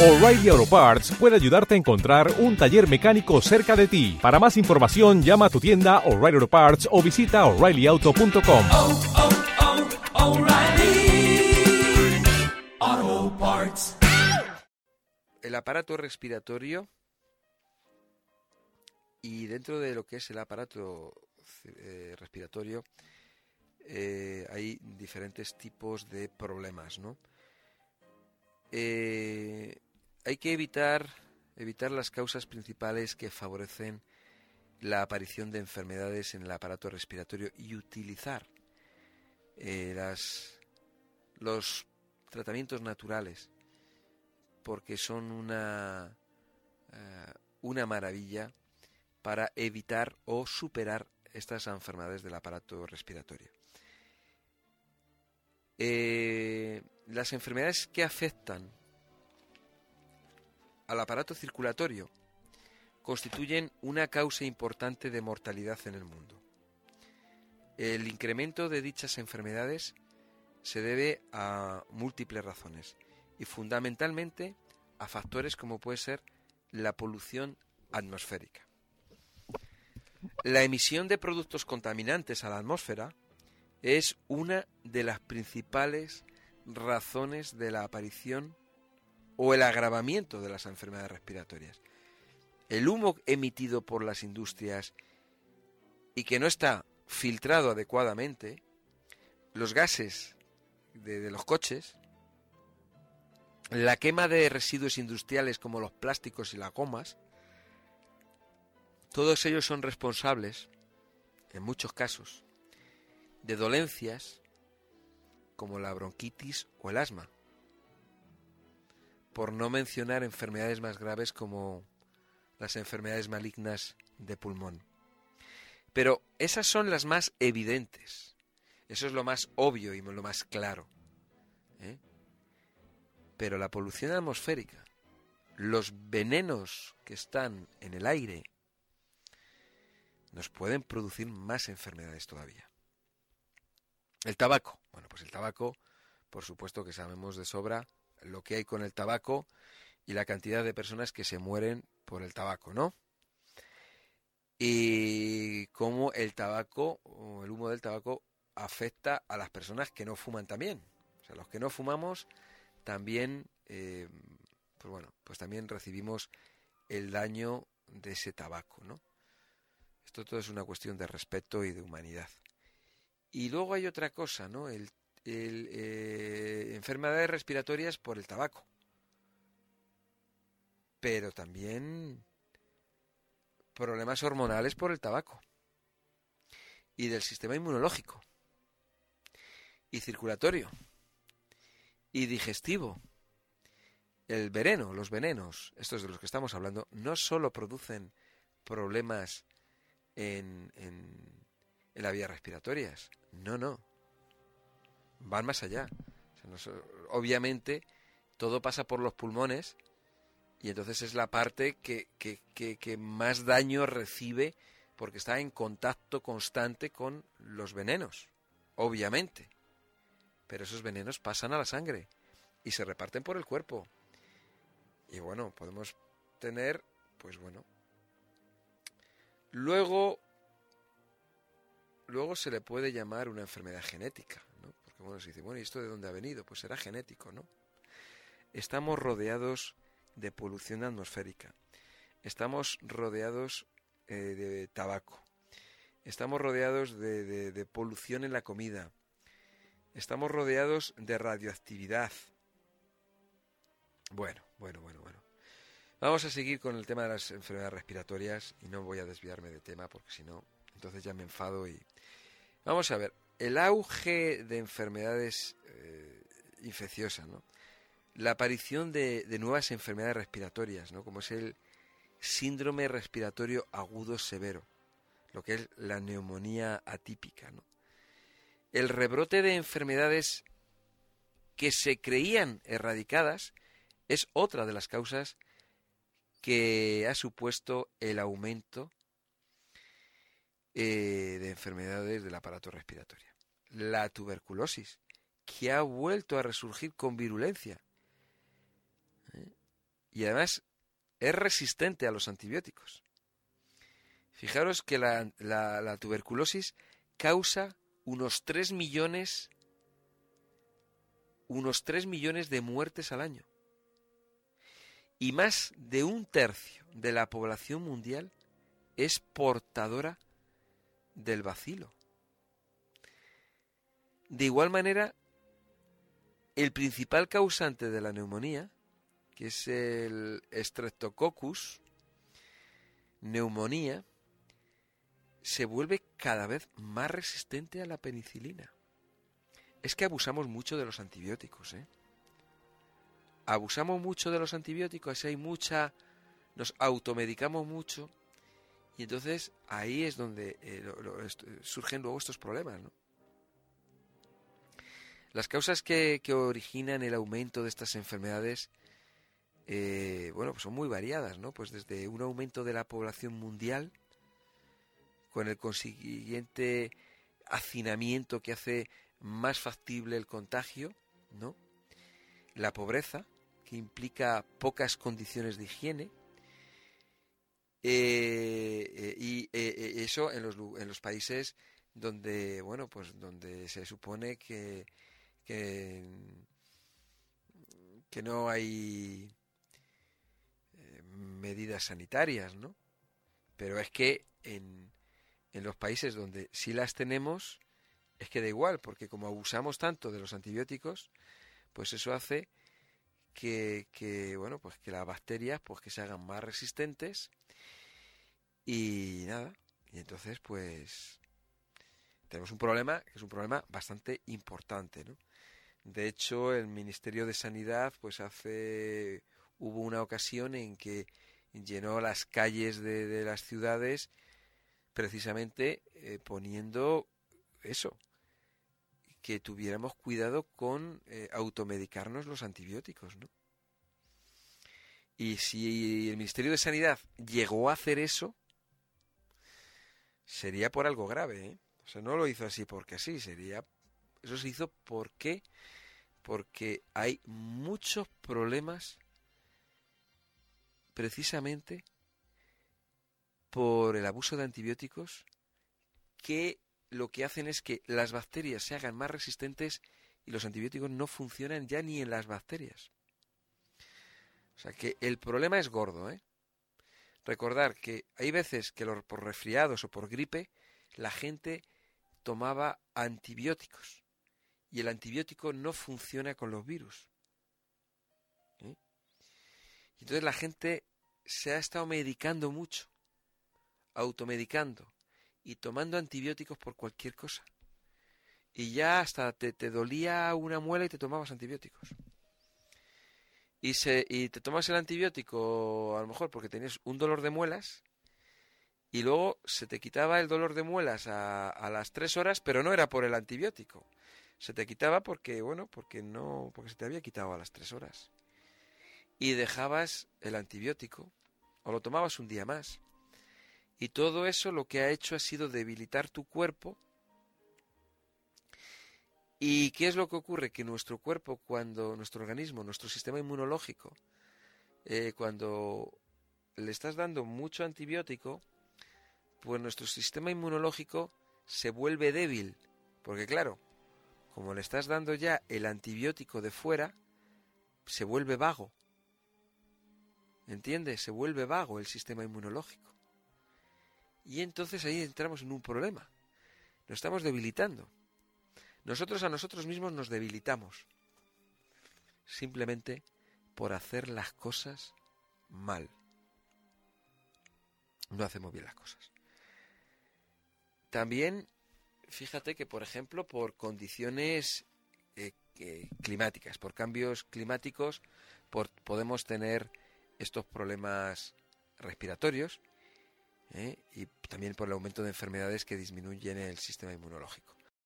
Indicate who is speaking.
Speaker 1: O'Reilly Auto Parts puede ayudarte a encontrar un taller mecánico cerca de ti. Para más información, llama a tu tienda O'Reilly Auto Parts o visita oreillyauto.com.
Speaker 2: oh, oh, Parts.
Speaker 3: el aparato respiratorio y dentro de lo que es el aparato eh, respiratorio eh, hay diferentes tipos de problemas, ¿no? Eh, hay que evitar evitar las causas principales que favorecen la aparición de enfermedades en el aparato respiratorio y utilizar eh, los tratamientos naturales porque son una, eh, una maravilla para evitar o superar estas enfermedades del aparato respiratorio. Eh, las enfermedades que afectan al aparato circulatorio constituyen una causa importante de mortalidad en el mundo. El incremento de dichas enfermedades se debe a múltiples razones y fundamentalmente a factores como puede ser la polución atmosférica. La emisión de productos contaminantes a la atmósfera es una de las principales razones de la aparición o el agravamiento de las enfermedades respiratorias. El humo emitido por las industrias y que no está filtrado adecuadamente, los gases de, los coches, la quema de residuos industriales como los plásticos y las gomas, todos ellos son responsables, en muchos casos, de dolencias como la bronquitis o el asma, por no mencionar enfermedades más graves como las enfermedades malignas de pulmón. Pero esas son las más evidentes, eso es lo más obvio y lo más claro. ¿eh? Pero la polución atmosférica, los venenos que están en el aire, nos pueden producir más enfermedades todavía. El tabaco. Bueno, pues el tabaco, por supuesto que sabemos de sobra lo que hay con el tabaco y la cantidad de personas que se mueren por el tabaco, ¿no? Y cómo el tabaco o el humo del tabaco afecta a las personas que no fuman también. O sea, los que no fumamos también, eh, pues bueno, pues también recibimos el daño de ese tabaco, ¿no? Esto todo es una cuestión de respeto y de humanidad. Y luego hay otra cosa, ¿no? El, eh, enfermedades respiratorias por el tabaco. Pero también problemas hormonales por el tabaco. Y del sistema inmunológico. Y circulatorio. Y digestivo. El veneno, los venenos, estos de los que estamos hablando, no solo producen problemas en, en, en las respiratorias. No, no. Van más allá. Obviamente, todo pasa por los pulmones y entonces es la parte que, que, que, que, más daño recibe porque está en contacto constante con los venenos, obviamente. Pero esos venenos pasan a la sangre y se reparten por el cuerpo. Y bueno, podemos tener, pues bueno. Luego, luego se le puede llamar una enfermedad genética, ¿no? Porque bueno, se dice, bueno, ¿y esto de dónde ha venido? Pues será genético, ¿no? Estamos rodeados de polución atmosférica. Estamos rodeados eh, de tabaco. Estamos rodeados de, de, de, polución en la comida. Estamos rodeados de radioactividad. Bueno, bueno, bueno, bueno. Vamos a seguir con el tema de las enfermedades respiratorias y no voy a desviarme de tema porque si no, entonces ya me enfado y... Vamos a ver, el auge de enfermedades eh, infecciosas, ¿no? la aparición de, nuevas enfermedades respiratorias, ¿no? como es el síndrome respiratorio agudo severo, lo que es la neumonía atípica. El rebrote de enfermedades que se creían erradicadas es otra de las causas que ha supuesto el aumento eh, de enfermedades del aparato respiratorio. La tuberculosis, que ha vuelto a resurgir con virulencia y además es resistente a los antibióticos. Fijaros que la, la- la tuberculosis causa unos 3 millones unos 3 millones de muertes al año. Y más de un tercio de la población mundial es portadora del bacilo. De igual manera, el principal causante de la neumonía, que es el Streptococcus neumonía, se vuelve cada vez más resistente a la penicilina. Es que abusamos mucho de los antibióticos, ¿eh? Abusamos mucho de los antibióticos, hay mucha... Nos automedicamos mucho y entonces ahí es donde eh, surgen luego estos problemas, ¿no? Las causas que, que originan el aumento de estas enfermedades, eh, bueno, pues son muy variadas, ¿no? Pues desde un aumento de la población mundial, con el consiguiente hacinamiento que hace más factible el contagio, ¿no? La pobreza, que implica pocas condiciones de higiene, eh, eh, y eh, eh, eso en los, en los países donde, bueno, pues donde se supone que, que, que no hay eh, medidas sanitarias, ¿no? Pero es que en, en los países donde sí las tenemos, es que da igual, porque como abusamos tanto de los antibióticos, pues eso hace que, que, bueno, pues que las bacterias pues que se hagan más resistentes y nada, y entonces pues tenemos un problema que es un problema bastante importante, ¿no? De hecho, el Ministerio de Sanidad pues hace hubo una ocasión en que llenó las calles de, las ciudades precisamente eh, poniendo eso, que tuviéramos cuidado con eh, automedicarnos los antibióticos, ¿no? Y si el Ministerio de Sanidad llegó a hacer eso, sería por algo grave, ¿eh? O sea, no lo hizo así porque sí, sería... Eso se hizo porque porque hay muchos problemas precisamente por el abuso de antibióticos que lo que hacen es que las bacterias se hagan más resistentes y los antibióticos no funcionan ya ni en las bacterias. O sea que el problema es gordo, ¿eh? Recordar que hay veces que por resfriados o por gripe la gente tomaba antibióticos y el antibiótico no funciona con los virus. ¿eh? Entonces la gente se ha estado medicando mucho, automedicando y tomando antibióticos por cualquier cosa. Y ya hasta te, te dolía una muela y te tomabas antibióticos. Y, se, y te tomas el antibiótico a lo mejor porque tenías un dolor de muelas y luego se te quitaba el dolor de muelas a, a las tres horas, pero no era por el antibiótico. Se te quitaba porque, bueno, porque no, porque se te había quitado a las tres horas. Y dejabas el antibiótico o lo tomabas un día más. Y todo eso lo que ha hecho ha sido debilitar tu cuerpo. ¿Y qué es lo que ocurre? Que nuestro cuerpo, cuando nuestro organismo, nuestro sistema inmunológico, eh, cuando le estás dando mucho antibiótico, pues nuestro sistema inmunológico se vuelve débil. Porque claro, como le estás dando ya el antibiótico de fuera, se vuelve vago. ¿Entiendes? Se vuelve vago el sistema inmunológico. Y entonces ahí entramos en un problema. Nos estamos debilitando. Nosotros a nosotros mismos nos debilitamos. Simplemente por hacer las cosas mal. No hacemos bien las cosas. También, fíjate que, por ejemplo, por condiciones eh, climáticas, por cambios climáticos, podemos tener estos problemas respiratorios ¿eh? y también por el aumento de enfermedades que disminuyen el sistema inmunológico.